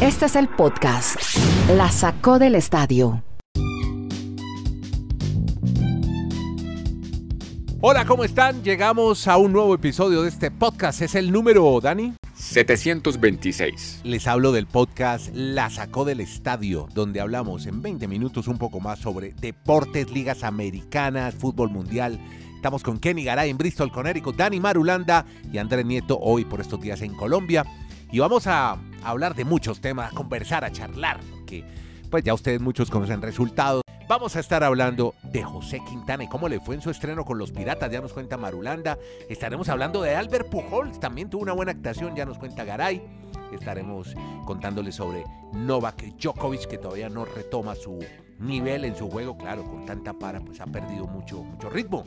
Este es el podcast. La sacó del estadio. Hola, ¿cómo están? Llegamos a un nuevo episodio de este podcast. Es el número, Dani. 726. Les hablo del podcast La sacó del estadio, donde hablamos en 20 minutos un poco más sobre deportes, ligas americanas, fútbol mundial. Estamos con Kenny Garay en Bristol, Connecticut, Dani Marulanda y Andrés Nieto hoy por estos días en Colombia. Y vamos a hablar de muchos temas, a conversar, a charlar, que pues ya ustedes muchos conocen resultados. Vamos a estar hablando de José Quintana y cómo le fue en su estreno con los Piratas, ya nos cuenta Marulanda. Estaremos hablando de Albert Pujols, también tuvo una buena actuación, ya nos cuenta Garay. Estaremos contándole sobre Novak Djokovic, que todavía no retoma su nivel en su juego, claro, con tanta para, pues ha perdido mucho, mucho ritmo.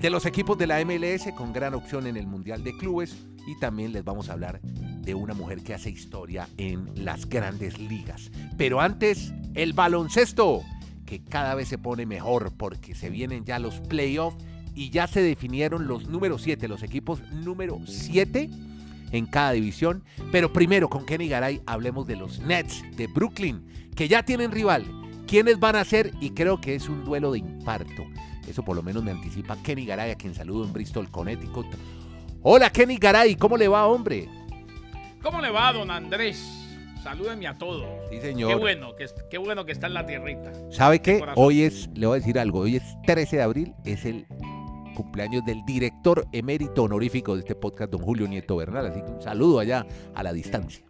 De los equipos de la MLS, con gran opción en el Mundial de Clubes, y también les vamos a hablar de una mujer que hace historia en las grandes ligas. Pero antes, el baloncesto que cada vez se pone mejor porque se vienen ya los playoffs y ya se definieron los número 7, los equipos número 7 en cada división. Pero primero con Kenny Garay hablemos de los Nets de Brooklyn, que ya tienen rival. ¿Quiénes van a ser? Y creo que es un duelo de infarto. Eso por lo menos me anticipa Kenny Garay, a quien saludo en Bristol, Connecticut. Hola Kenny Garay, ¿cómo le va, hombre? ¿Cómo le va, don Andrés? Salúdenme a todos. Sí, señor. Qué bueno, que, qué bueno que está en la tierrita. ¿Sabe qué? Corazón. Hoy es, le voy a decir algo, hoy es 13 de abril, es el cumpleaños del director emérito honorífico de este podcast, don Julio Nieto Bernal. Así que un saludo allá a la distancia.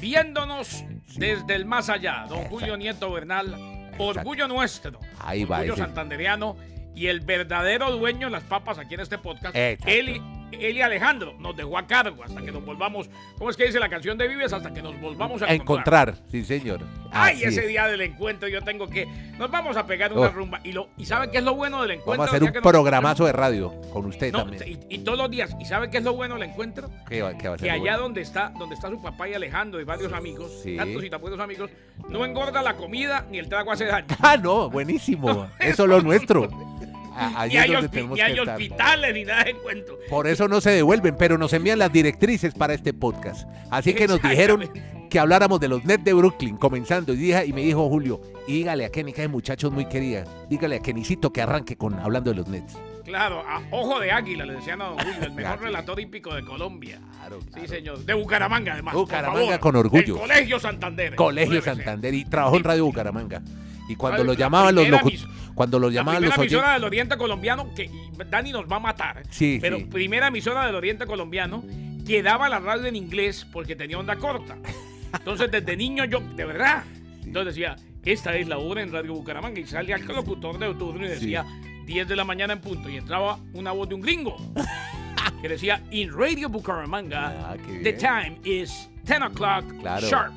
Viéndonos desde el más allá, don Julio Nieto Bernal, orgullo nuestro, Ahí va. orgullo ese- santandereano y el verdadero dueño de las papas aquí en este podcast, Exacto. Eli, Eli Alejandro, nos dejó a cargo hasta que nos volvamos, ¿cómo es que dice la canción de Vives? Hasta que nos volvamos a A encontrar. encontrar, sí señor. Ay, Así ese es. día del encuentro yo tengo que. Nos vamos a pegar una Oh. rumba. Y, lo, ¿Y sabe qué es lo bueno del encuentro? Vamos a hacer un nos programazo de radio con usted No, también. y, y todos los días. ¿Y sabe qué es lo bueno del encuentro? ¿Qué va, qué va a ser Que allá bueno? donde está, donde está su papá y Alejandro y varios amigos, Sí. tantos y tan buenos amigos, no engorda la comida ni el trago hace daño. Ah, no, buenísimo. Eso es lo nuestro. A- Allí Ni es hay, donde ni hay hospitales ni nada de encuentro. Por eso no se devuelven, pero nos envían las directrices para este podcast. Así que nos dijeron que habláramos de los Nets de Brooklyn, comenzando. Y, dije, y me dijo Julio, dígale a Kenny, que es muchachos muy querida, dígale a Kennycito que arranque con hablando de los Nets. Claro, a ojo de águila, le decían a don Julio, el mejor relator hípico de Colombia. Claro, Sí, señor. De Bucaramanga, además. por Bucaramanga favor. con orgullo. El Colegio Santander. Colegio. Santander y trabajó en Radio Bucaramanga. Y cuando lo la llamaban los primera locu- emis- cuando lo La llamaban primera los oyentes, emisora del Oriente Colombiano, que Dani nos va a matar. Sí, Pero sí. primera emisora del Oriente Colombiano que daba la radio en inglés porque tenía onda corta. Entonces, desde niño yo, de verdad. Entonces decía, esta es la hora en Radio Bucaramanga. Y salía el locutor de turno y decía, 10 de la mañana en punto. Y entraba una voz de un gringo que decía, in Radio Bucaramanga, Ah, the time is 10 o'clock Claro. sharp.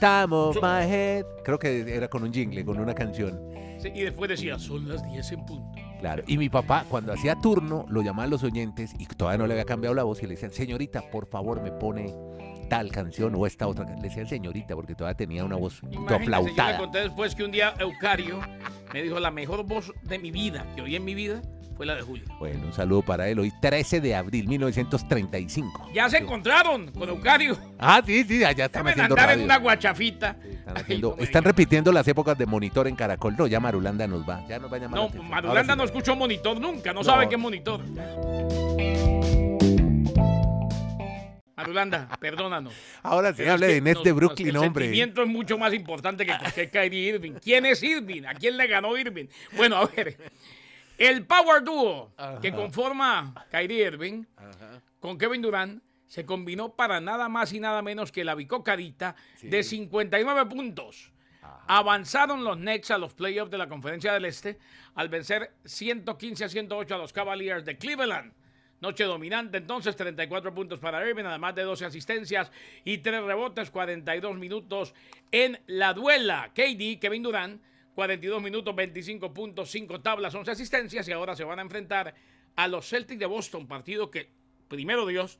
Time of my head. Creo que era con un jingle, con una canción. Sí, Y después decía, son las 10 en punto. Claro. Y mi papá, cuando hacía turno, lo llamaban los oyentes y todavía no le había cambiado la voz y le decían, señorita, por favor, me pone tal canción o esta otra. can-". Le decían señorita porque todavía tenía una voz Imagínese, yo le conté después que un día Eucario me dijo la mejor voz de mi vida, que oí en mi vida, fue la de Julio. Bueno, un saludo para él. Hoy 13 de abril 1935. Ya se encontraron con Eucario. Ah, sí, sí, allá están Deben haciendo andar en radio. una guachafita. Están, haciendo- repitiendo las épocas de monitor en Caracol. No, ya Marulanda nos va. Ya nos va a llamar. la No, atención. Marulanda no escuchó monitor nunca, no, No. sabe qué es monitor. Marulanda, perdónanos. Ahora sí, hable de nos- de nos- Brooklyn, el hombre. sentimiento es mucho más importante que cualquier Kyrie Irving. ¿Quién es Irving? ¿A quién le ganó Irving? Bueno, a ver. El Power Duo que conforma Kyrie Irving con Kevin Durant se combinó para nada más y nada menos que la bicocarita de 59 puntos. Avanzaron los Nets a los playoffs de la Conferencia del Este al vencer 115 a 108 a los Cavaliers de Cleveland. Noche dominante, entonces 34 puntos para Irving, además de 12 asistencias y 3 rebotes, 42 minutos en la duela. KD, Kevin Durant, 42 minutos, 25 puntos, 5 tablas, 11 asistencias y ahora se van a enfrentar a los Celtics de Boston, partido que, primero Dios,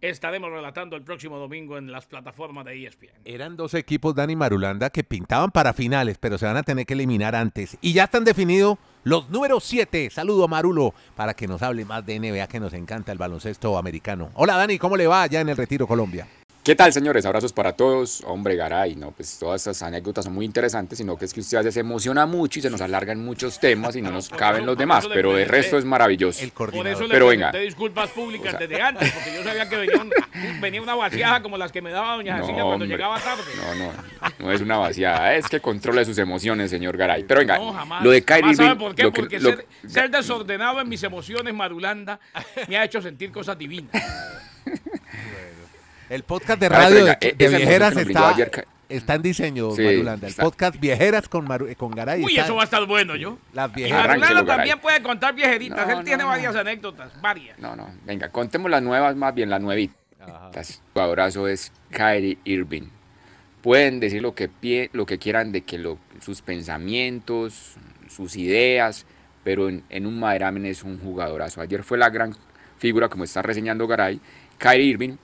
estaremos relatando el próximo domingo en las plataformas de ESPN. Eran dos equipos, Dani Marulanda, que pintaban para finales, pero se van a tener que eliminar antes. Y ya están definidos los números 7. Saludo a Marulo para que nos hable más de NBA, que nos encanta el baloncesto americano. Hola Dani, ¿cómo le va allá en el Retiro Colombia? ¿Qué tal, señores? Abrazos para todos. Hombre, Garay, no, pues todas estas anécdotas son muy interesantes, sino que es que usted a veces se emociona mucho y se nos alargan muchos temas y no nos caben los demás, pero el resto es maravilloso. El Por coordinador. eso le Pero venga. disculpas públicas desde antes, porque yo sabía que venía, un- venía una vaciada como las que me daba doña Cecilia cuando hombre. llegaba tarde. No, no, no es una vaciada, es que controle sus emociones, señor Garay. Pero venga, No, jamás. lo de Kyrie Jamás, ¿sabe Irving, por qué? lo que- Porque lo- ser, ser desordenado en mis emociones, Marulanda, me ha hecho sentir cosas divinas. El podcast de ver, radio venga, de, de Viejeras está, ayer, está en diseño, Sí, Marulanda. El está. podcast Viejeras con, Maru- con Garay. Uy, está- eso va a estar bueno, yo. Las viejeras. Marulanda también puede contar viejeritas. No, Él tiene no, varias anécdotas, varias. No, no, venga, contemos las nuevas, más bien las nuevitas. Tu abrazo es Kyrie Irving. Pueden decir lo que, pie- lo que quieran de que lo- sus pensamientos, sus ideas, pero en, en un maderamen es un jugadorazo. Ayer fue la gran figura, como está reseñando Garay, Kyrie Irving.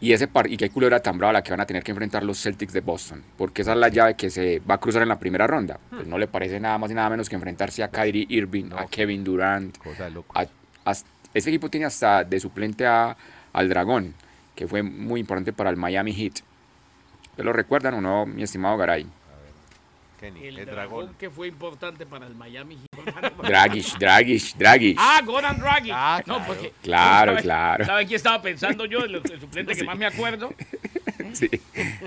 Y, ese par y qué culebra tan brava la que van a tener que enfrentar los Celtics de Boston, porque esa es la llave que se va a cruzar en la primera ronda. Pues no le parece nada más y nada menos que enfrentarse a Kyrie Irving, a Kevin Durant, Cosa a- as- este equipo tiene hasta de suplente a, al Dragón, que fue muy importante para el Miami Heat. ¿Te lo recuerdan o no, mi estimado Garay? Kenny, El, el dragón dragón. que fue importante para el Miami. Dragish, Dragish, Dragish. Ah, Goran Dragic. Ah, no, claro. porque. Claro, ¿sabe- claro. ¿Sabe quién estaba pensando yo? El, el suplente que más me acuerdo. Sí,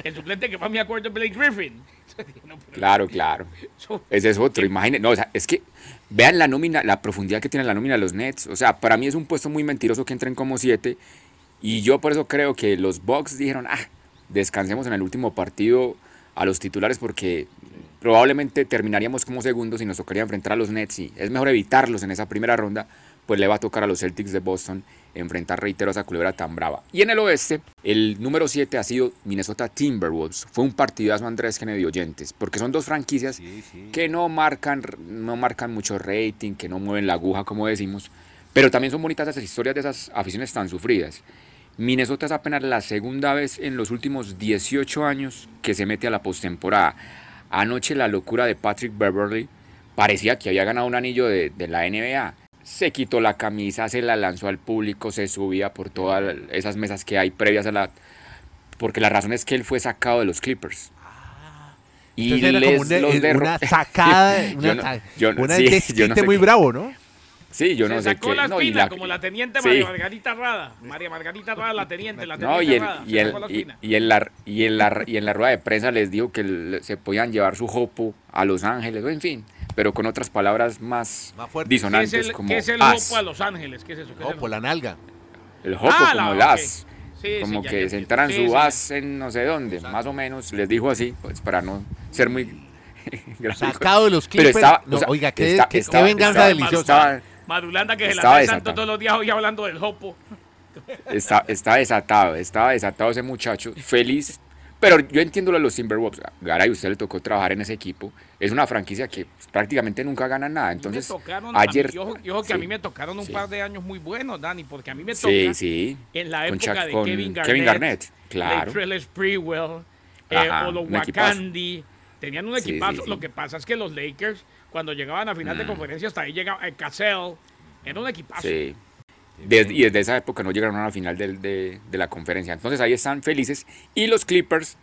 El suplente que más me acuerdo es Blake Griffin. No, claro, claro. Ese es otro, imagínense. No, o sea, es que vean la nómina, la profundidad que tiene la nómina de los Nets. O sea, para mí es un puesto muy mentiroso que entren como siete. Y yo por eso creo que los Bucks dijeron, ah, descansemos en el último partido a los titulares porque probablemente terminaríamos como segundos y nos tocaría enfrentar a los Nets y es mejor evitarlos en esa primera ronda, pues le va a tocar a los Celtics de Boston enfrentar, reitero, a esa culebra tan brava. Y en el oeste, el número 7 ha sido Minnesota Timberwolves. Fue un partidazo Andrés Kennedy oyentes, porque son dos franquicias Sí, sí. que no marcan, no marcan mucho rating, que no mueven la aguja, como decimos, pero también son bonitas esas historias de esas aficiones tan sufridas. Minnesota es apenas la segunda vez en los últimos 18 años que se mete a la postemporada. Anoche la locura de Patrick Beverly parecía que había ganado un anillo de, de la NBA. Se quitó la camisa, se la lanzó al público, se subía por todas esas mesas que hay previas a la... Porque la razón es que él fue sacado de los Clippers. Y Entonces era como una, los derro- una sacada, una, Yo no- yo no- una sí, yo desquite no sé muy qué- bravo, ¿no? Sí, yo se no sé sacó qué. la no, la- como la teniente sí. María Margarita Rada. María Margarita Rada, la teniente, la teniente No, y, el- Rada. y, el- y- y en la, y, en la, y en la rueda de prensa les dijo que se podían llevar su jopo a Los Ángeles, o en fin, pero con otras palabras más, Más fuertes. ¿Qué es disonantes el, como qué es el as. Hopo a Los Ángeles? ¿Qué es eso? ¿Qué es el por la nalga. El jopo Ah, como la- el as. Sí, sí, como ya, que ya se entiendo. enteran Sí, su sí. as en no sé dónde, más o menos, les dijo así, pues para no ser muy. Sacado de los Pero Clippers. estaba- no, o sea, oiga, qué, está- qué- estaba- qué venganza estaba- deliciosa. Madulanda que se la santo desatado. todos los días hoy hablando del Hopo. Está, está desatado, estaba desatado ese muchacho, feliz. Pero yo entiendo lo de los Timberwolves. Garay, usted le tocó trabajar en ese equipo. Es una franquicia que prácticamente nunca gana nada. Entonces, tocaron, mí- ayer. yo, yo que a mí me tocaron un sí. par de años muy buenos, Dani, porque a mí me toca Sí, sí. en la época Chuck- de Kevin Garnett, Kevin Garnett, claro. Sprewell, eh, Ajá, un. Tenían un equipazo. Lo que pasa es que los Lakers, cuando llegaban a final de Mm. conferencia, hasta ahí llegaba eh, Cassell. Era un equipazo. Sí. Desde- y desde esa época no llegaron a la final del- de, de la conferencia. Entonces ahí están felices. Y los Clippers,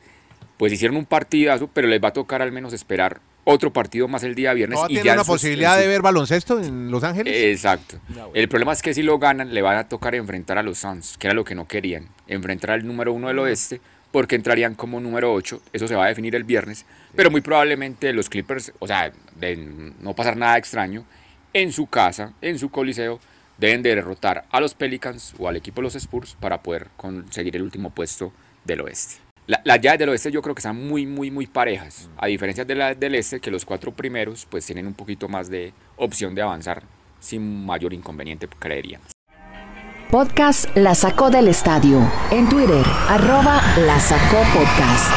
pues hicieron un partidazo, pero les va a tocar al menos esperar otro partido más el día viernes. ¿No y ya en posibilidad su- de ver baloncesto en Los Ángeles? Exacto. El problema es que si lo ganan, le van a tocar enfrentar a los Suns, que era lo que no querían. Enfrentar al número uno del oeste, porque entrarían como número 8. Eso se va a definir el viernes. Pero muy probablemente los Clippers, o sea, de no pasar nada extraño, en su casa, en su coliseo, deben de derrotar a los Pelicans o al equipo de los Spurs para poder conseguir el último puesto del oeste. La- Las llaves del oeste yo creo que están muy, muy, muy parejas. A diferencia de las del este, que los cuatro primeros pues tienen un poquito más de opción de avanzar sin mayor inconveniente, creeríamos. Podcast La Sacó del Estadio. En Twitter, arroba La Sacó Podcast.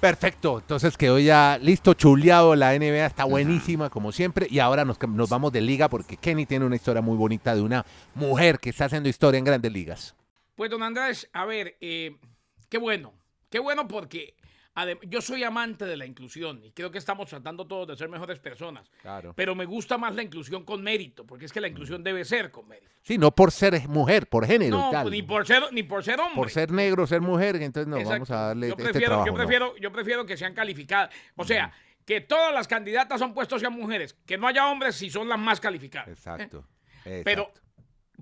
Perfecto, entonces quedó ya listo, chuleado, la NBA está buenísima como siempre y ahora nos, nos vamos de liga porque Kenny tiene una historia muy bonita de una mujer que está haciendo historia en grandes ligas. Pues, don Andrés, a ver, eh, qué bueno. Qué bueno porque yo soy amante de la inclusión y creo que estamos tratando todos de ser mejores personas. Claro. Pero me gusta más la inclusión con mérito, porque es que la inclusión debe ser con mérito. Sí, no por ser mujer, por género No, y tal. ni por ser, ni por ser hombre. Por ser negro, ser mujer, entonces no, Exacto. vamos a darle yo este prefiero, trabajo. yo no. prefiero, yo prefiero que sean calificadas. O sea, que todas las candidatas son puestos sean mujeres, que no haya hombres si son las más calificadas. Exacto. ¿eh? Pero exacto.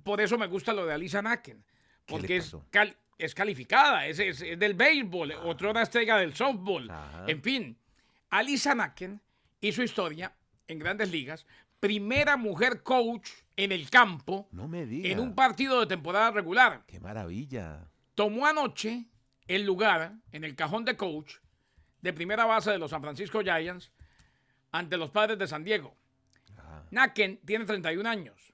por eso me gusta lo de Alisa Naken, ¿Qué le porque es, cal- es calificada, es, es- es del béisbol, otra una estrella del softball. Ajá. En fin, Alisa Naken hizo historia en grandes ligas, primera mujer coach en el campo No me diga. en un partido de temporada regular. Qué maravilla. tomó anoche el lugar en el cajón de coach de primera base de los San Francisco Giants ante los padres de San Diego. Naken tiene 31 años.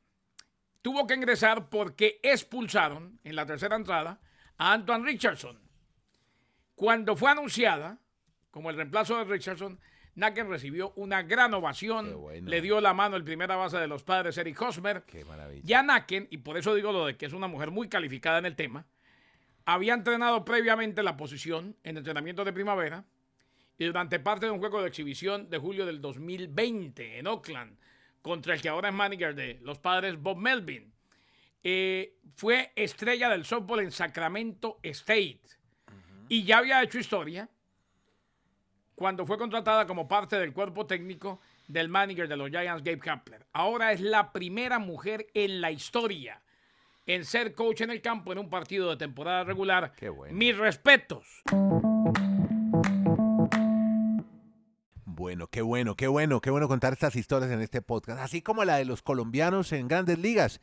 Tuvo que ingresar porque expulsaron en la tercera entrada Antoine Richardson. Cuando fue anunciada como el reemplazo de Richardson, Naken recibió una gran ovación. Bueno. Le dio la mano el primera base de los padres, Eric Hosmer. Qué maravilla. Ya Naken, y por eso digo lo de que es una mujer muy calificada en el tema, había entrenado previamente la posición en entrenamiento de primavera y durante parte de un juego de exhibición de julio del 2020 en Oakland contra el que ahora es manager de los padres Bob Melvin. Eh, fue estrella del softball en Sacramento State y ya había hecho historia cuando fue contratada como parte del cuerpo técnico del manager de los Giants, Gabe Kapler. Ahora es la primera mujer en la historia en ser coach en el campo en un partido de temporada regular. Qué bueno. Mis respetos. Bueno, qué bueno, qué bueno, qué bueno contar estas historias en este podcast, así como la de los colombianos en grandes ligas.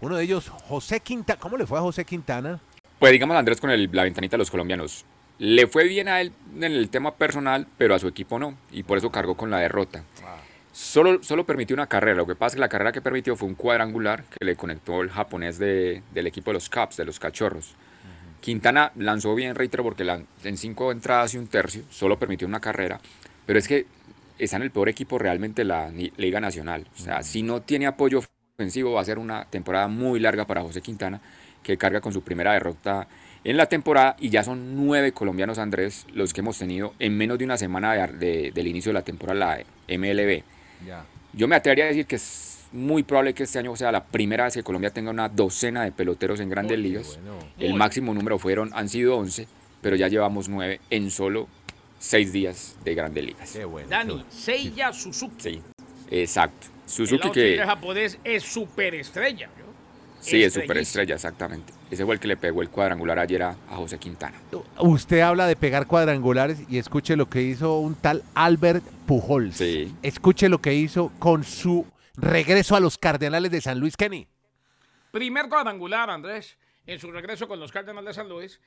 Uno de ellos, José Quintana. ¿Cómo le fue a José Quintana? Pues digamos Andrés con el- la ventanita de los colombianos. Le fue bien a él en el tema personal, pero a su equipo no. Y por eso cargó con la derrota. Solo, solo permitió una carrera. Lo que pasa es que la carrera que permitió fue un cuadrangular que le conectó el japonés de- del equipo de los Caps, de los cachorros. Quintana lanzó bien, reitero, porque en cinco entradas y un tercio solo permitió una carrera. Pero es que está en el peor equipo realmente de la Liga Nacional. O sea, si no tiene apoyo ofensivo, va a ser una temporada muy larga para José Quintana, que carga con su primera derrota en la temporada. Y ya son nueve colombianos, Andrés, los que hemos tenido en menos de una semana de- de- del inicio de la temporada la MLB. Ya. Yo me atrevería a decir que es muy probable que este año sea la primera vez que Colombia tenga una docena de peloteros en grandes Uy, ligas. bueno. El máximo número fueron, han sido 11, pero ya llevamos 9 en solo 6 días de grandes ligas. Qué bueno. Dani, Seiya Suzuki. Sí, exacto. el Suzuki que japonés es superestrella. ¿no? sí es superestrella, exactamente. Ese fue el que le pegó el cuadrangular ayer a, a José Quintana. Usted habla de pegar cuadrangulares y escuche lo que hizo un tal Albert Pujols. Sí. Escuche lo que hizo con su regreso a los Cardenales de San Luis Kenny. Primer cuadrangular, Andrés, en su regreso con los Cardinals de San Luis.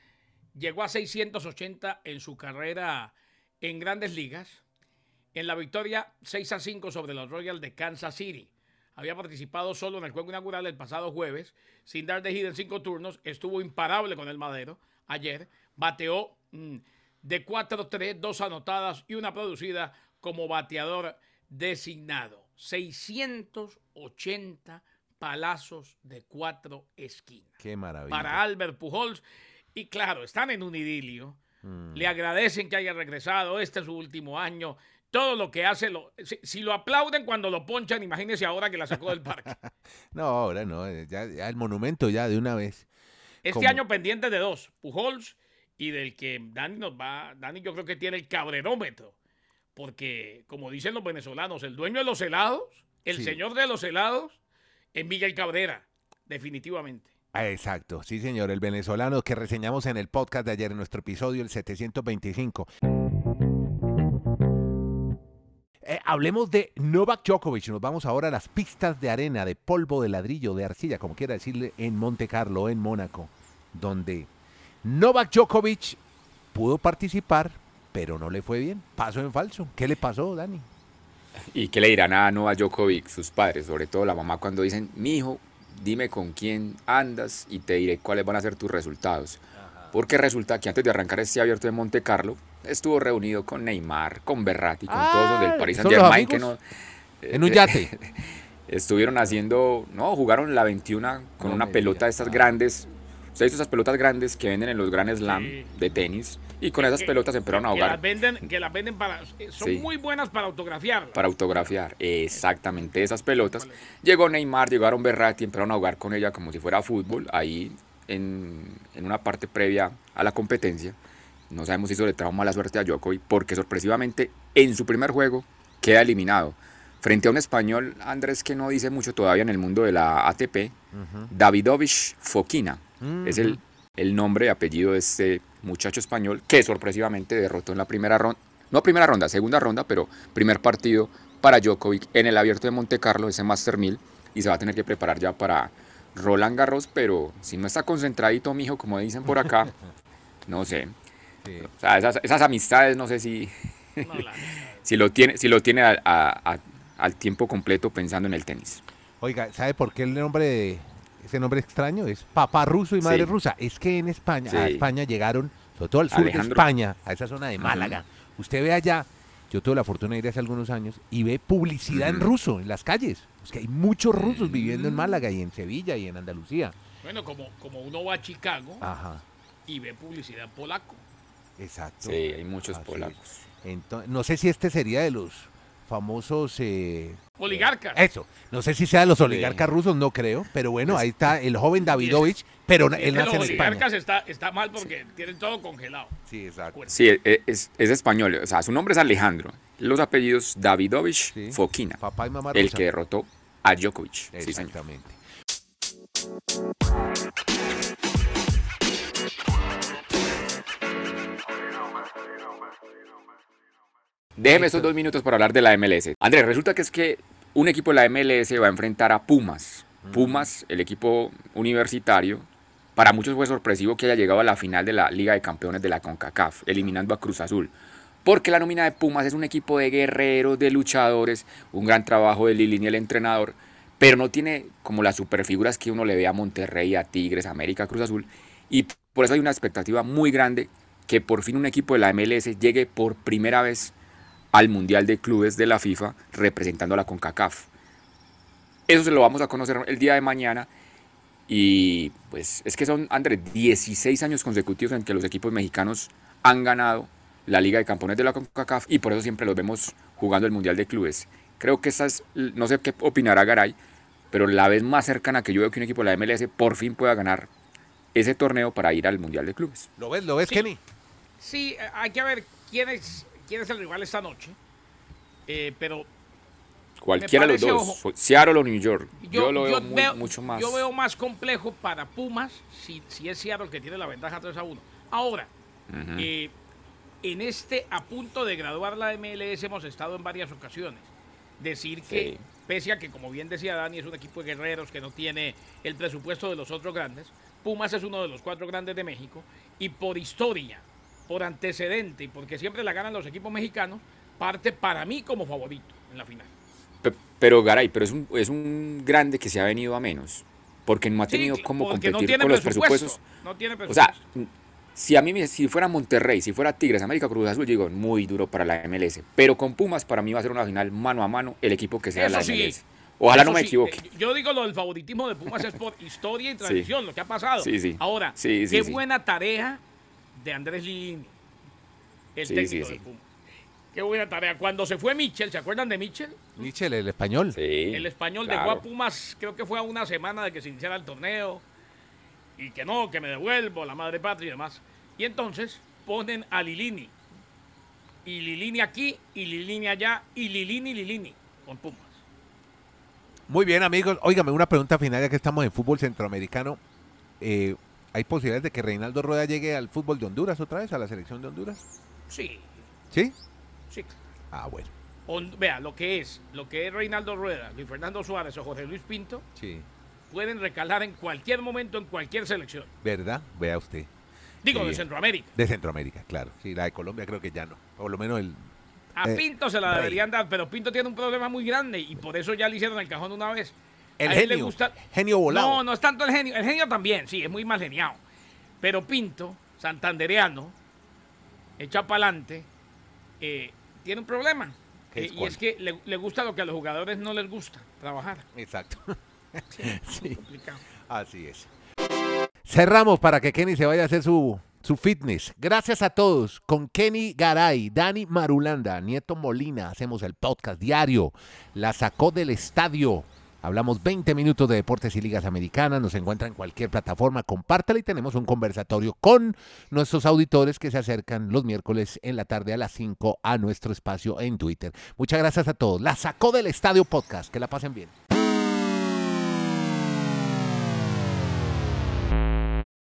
Llegó a 680 en su carrera en grandes ligas. En la victoria 6 a 5 sobre los Royals de Kansas City. Había participado solo en el juego inaugural el pasado jueves, sin dar de hit en cinco turnos. Estuvo imparable con el madero ayer. Bateó mm, de 4-3, dos anotadas y una producida como bateador designado. 680 palazos de cuatro esquinas Qué maravilla. para Albert Pujols. Y claro, están en un idilio. Mm. Le agradecen que haya regresado. Este es su último año. Todo lo que hace, lo, si, si lo aplauden cuando lo ponchan, imagínense ahora que la sacó del parque. No, ahora no, eh, ya, ya el monumento ya de una vez. Este año pendiente de dos, Pujols y del que Dani nos va, Dani yo creo que tiene el cabrerómetro, porque como dicen los venezolanos, el dueño de los helados, el Sí. señor de los helados, es Miguel Cabrera, definitivamente. Ah, Exacto, sí señor, el venezolano que reseñamos en el podcast de ayer, en nuestro episodio, el 725. Eh, hablemos de Novak Djokovic, nos vamos ahora a las pistas de arena, de polvo, de ladrillo, de arcilla, como quiera decirle, en Monte Carlo, en Mónaco, donde Novak Djokovic pudo participar, pero no le fue bien, paso en falso. ¿Qué le pasó, Dani? ¿Y qué le dirán a Novak Djokovic, sus padres, sobre todo la mamá, cuando dicen, mi hijo, dime con quién andas y te diré cuáles van a ser tus resultados? Porque resulta que antes de arrancar este abierto de Monte Carlo, estuvo reunido con Neymar, con Berratti, con todos los Ah, del Paris ¿son Saint los Germain, que no, amigos? En un yate. estuvieron haciendo, no, jugaron la 21 con No una pelota diga. de estas grandes, Usted ha visto esas pelotas grandes que venden en los Grand Slam Sí. de tenis y con esas Que- pelotas empezaron a Que las ahogar venden, que las venden para. eh, Son Sí. muy buenas para autografiar. para autografiar. Exactamente esas pelotas. Llegó Neymar, llegaron Berratti, empezaron a jugar con ella como si fuera fútbol ahí en, en una parte previa a la competencia. No sabemos si eso le trajo mala suerte a Djokovic porque sorpresivamente en su primer juego queda eliminado. Frente a un español, Andrés, que no dice mucho todavía en el mundo de la ATP, Davidovich Fokina. Es el, el nombre y apellido de este muchacho español que sorpresivamente derrotó en la primera ronda, no primera ronda, segunda ronda, pero primer partido para Djokovic en el abierto de Monte Carlo, ese Master 1000, y se va a tener que preparar ya para Roland Garros, pero si no está concentradito, mijo, como dicen por acá, no sé. Sí. O sea, esas, esas amistades, no sé si, No, la- si lo tiene, si lo tiene a- a- a- al tiempo completo pensando en el tenis. Oiga, ¿sabe por qué el nombre de ese nombre extraño es papá ruso y madre Sí. rusa? Es que en España, a Sí. España llegaron, sobre todo al sur de. España, a esa zona de Málaga. Usted ve allá, yo tuve la fortuna de ir hace algunos años y ve publicidad en ruso en las calles. Es que hay muchos rusos viviendo en Málaga y en Sevilla y en Andalucía. Bueno, como, como uno va a Chicago Ajá, y ve publicidad polaco. exacto. Sí, hay muchos Así polacos. es. Entonces, no sé si este sería de los famosos... eh, Oligarcas. Eso, no sé si sea de los oligarcas rusos, no creo, pero bueno, ahí está el joven Davidovich, pero Es él que nace los en España. oligarcas está, está mal porque tienen todo congelado. Sí, exacto. Sí, e- es, es español, o sea, su nombre es Alejandro. Los apellidos Davidovich Sí. Fokina, Papá y mamá el que derrotó a Djokovic. Sí, señor. Exactamente. Déjeme esos dos minutos para hablar de la MLS. Andrés, resulta que es que un equipo de la MLS va a enfrentar a Pumas. Pumas, el equipo universitario, para muchos fue sorpresivo que haya llegado a la final de la Liga de Campeones de la CONCACAF, eliminando a Cruz Azul. Porque la nómina de Pumas es un equipo de guerreros, de luchadores, un gran trabajo de Lilini, el entrenador, pero no tiene como las superfiguras que uno le ve a Monterrey, a Tigres, a América, a Cruz Azul. Y por eso hay una expectativa muy grande que por fin un equipo de la MLS llegue por primera vez al Mundial de Clubes de la FIFA representando a la CONCACAF. Eso se lo vamos a conocer el día de mañana. Y pues es que son, Andrés, 16 años consecutivos en que los equipos mexicanos han ganado la Liga de Campeones de la CONCACAF y por eso siempre los vemos jugando el Mundial de Clubes. Creo que esa es, no sé qué opinará Garay, pero la vez más cercana que yo veo que un equipo de la MLS por fin pueda ganar ese torneo para ir al Mundial de Clubes. ¿Lo ves, lo ves, Sí. Kenny? Sí, eh, hay que ver quién es, quién es el rival esta noche. Eh, pero Cualquiera de los dos, ojo, Seattle o New York. yo, Yo, lo veo, yo muy- veo- mucho más. yo veo más complejo para Pumas si, si es Seattle que tiene la ventaja 3 a 1. Ahora, eh, en este a punto de graduar la MLS hemos estado en varias ocasiones. Decir que, pese a que, como bien decía Dani, es un equipo de guerreros que no tiene el presupuesto de los otros grandes, Pumas es uno de los cuatro grandes de México y por historia, por antecedente y porque siempre la ganan los equipos mexicanos, parte para mí como favorito en la final. Pe- Pero Garay, pero es un, es un grande que se ha venido a menos. Porque no ha Sí, tenido cl- cómo no competir tiene con los presupuesto, presupuestos. No tiene O presupuesto. sea, si a mí me- si fuera Monterrey, si fuera Tigres, América Cruz Azul, digo, muy duro para la MLS. Pero con Pumas, para mí va a ser una final mano a mano el equipo que sea Eso la sí, MLS. Ojalá Eso no me sí, equivoque. eh, Yo digo lo del favoritismo de Pumas es por historia y tradición, lo que ha pasado. Sí, sí. Ahora, Sí, sí, qué sí. buena tarea de Andrés Lilini, el Sí, técnico sí, de sí. Pumas. Qué buena tarea. Cuando se fue Michel, ¿se acuerdan de Michel? Michel, el español. Sí, El español claro. dejó a Pumas, creo que fue a una semana de que se iniciara el torneo. Y que no, que me devuelvo, la madre patria y demás. Y entonces ponen a Lilini. Y Lilini aquí, y Lilini allá, y Lilini, Lilini, con Pumas. Muy bien, amigos. Óigame, una pregunta final, ya que estamos en fútbol centroamericano. Eh, ¿Hay posibilidades de que Reinaldo Rueda llegue al fútbol de Honduras otra vez, a la selección de Honduras? Sí, ¿Sí? sí. Ah, bueno. Vea, lo que es, lo que es Reinaldo Rueda, Luis Fernando Suárez o Jorge Luis Pinto, Sí. pueden recalar en cualquier momento en cualquier selección. ¿Verdad? Vea usted. Digo, de Centroamérica. De Centroamérica, claro. Sí, la de Colombia creo que ya no. Por lo menos el... A Eh, Pinto se la deberían dar, pero Pinto tiene un problema muy grande y por eso ya le hicieron el cajón una vez. El A genio. gusta- Genio volado. No, no es tanto el genio. El genio también, sí, es muy mal geniado. Pero Pinto, santandereano, echa para adelante, tiene un problema. ¿Qué Eh, y es que le, le gusta lo que a los jugadores no les gusta, trabajar. Exacto. sí, Complicado. así es. Cerramos para que Kenny se vaya a hacer su, su fitness. Gracias a todos. Con Kenny Garay, Dani Marulanda, Nieto Molina, hacemos el podcast diario. La sacó del estadio. Hablamos 20 minutos de deportes y ligas americanas. Nos encuentra en cualquier plataforma. Compártala y tenemos un conversatorio con nuestros auditores que se acercan los miércoles en la tarde a las 5 a nuestro espacio en Twitter. Muchas gracias a todos. La sacó del estadio podcast. Que la pasen bien.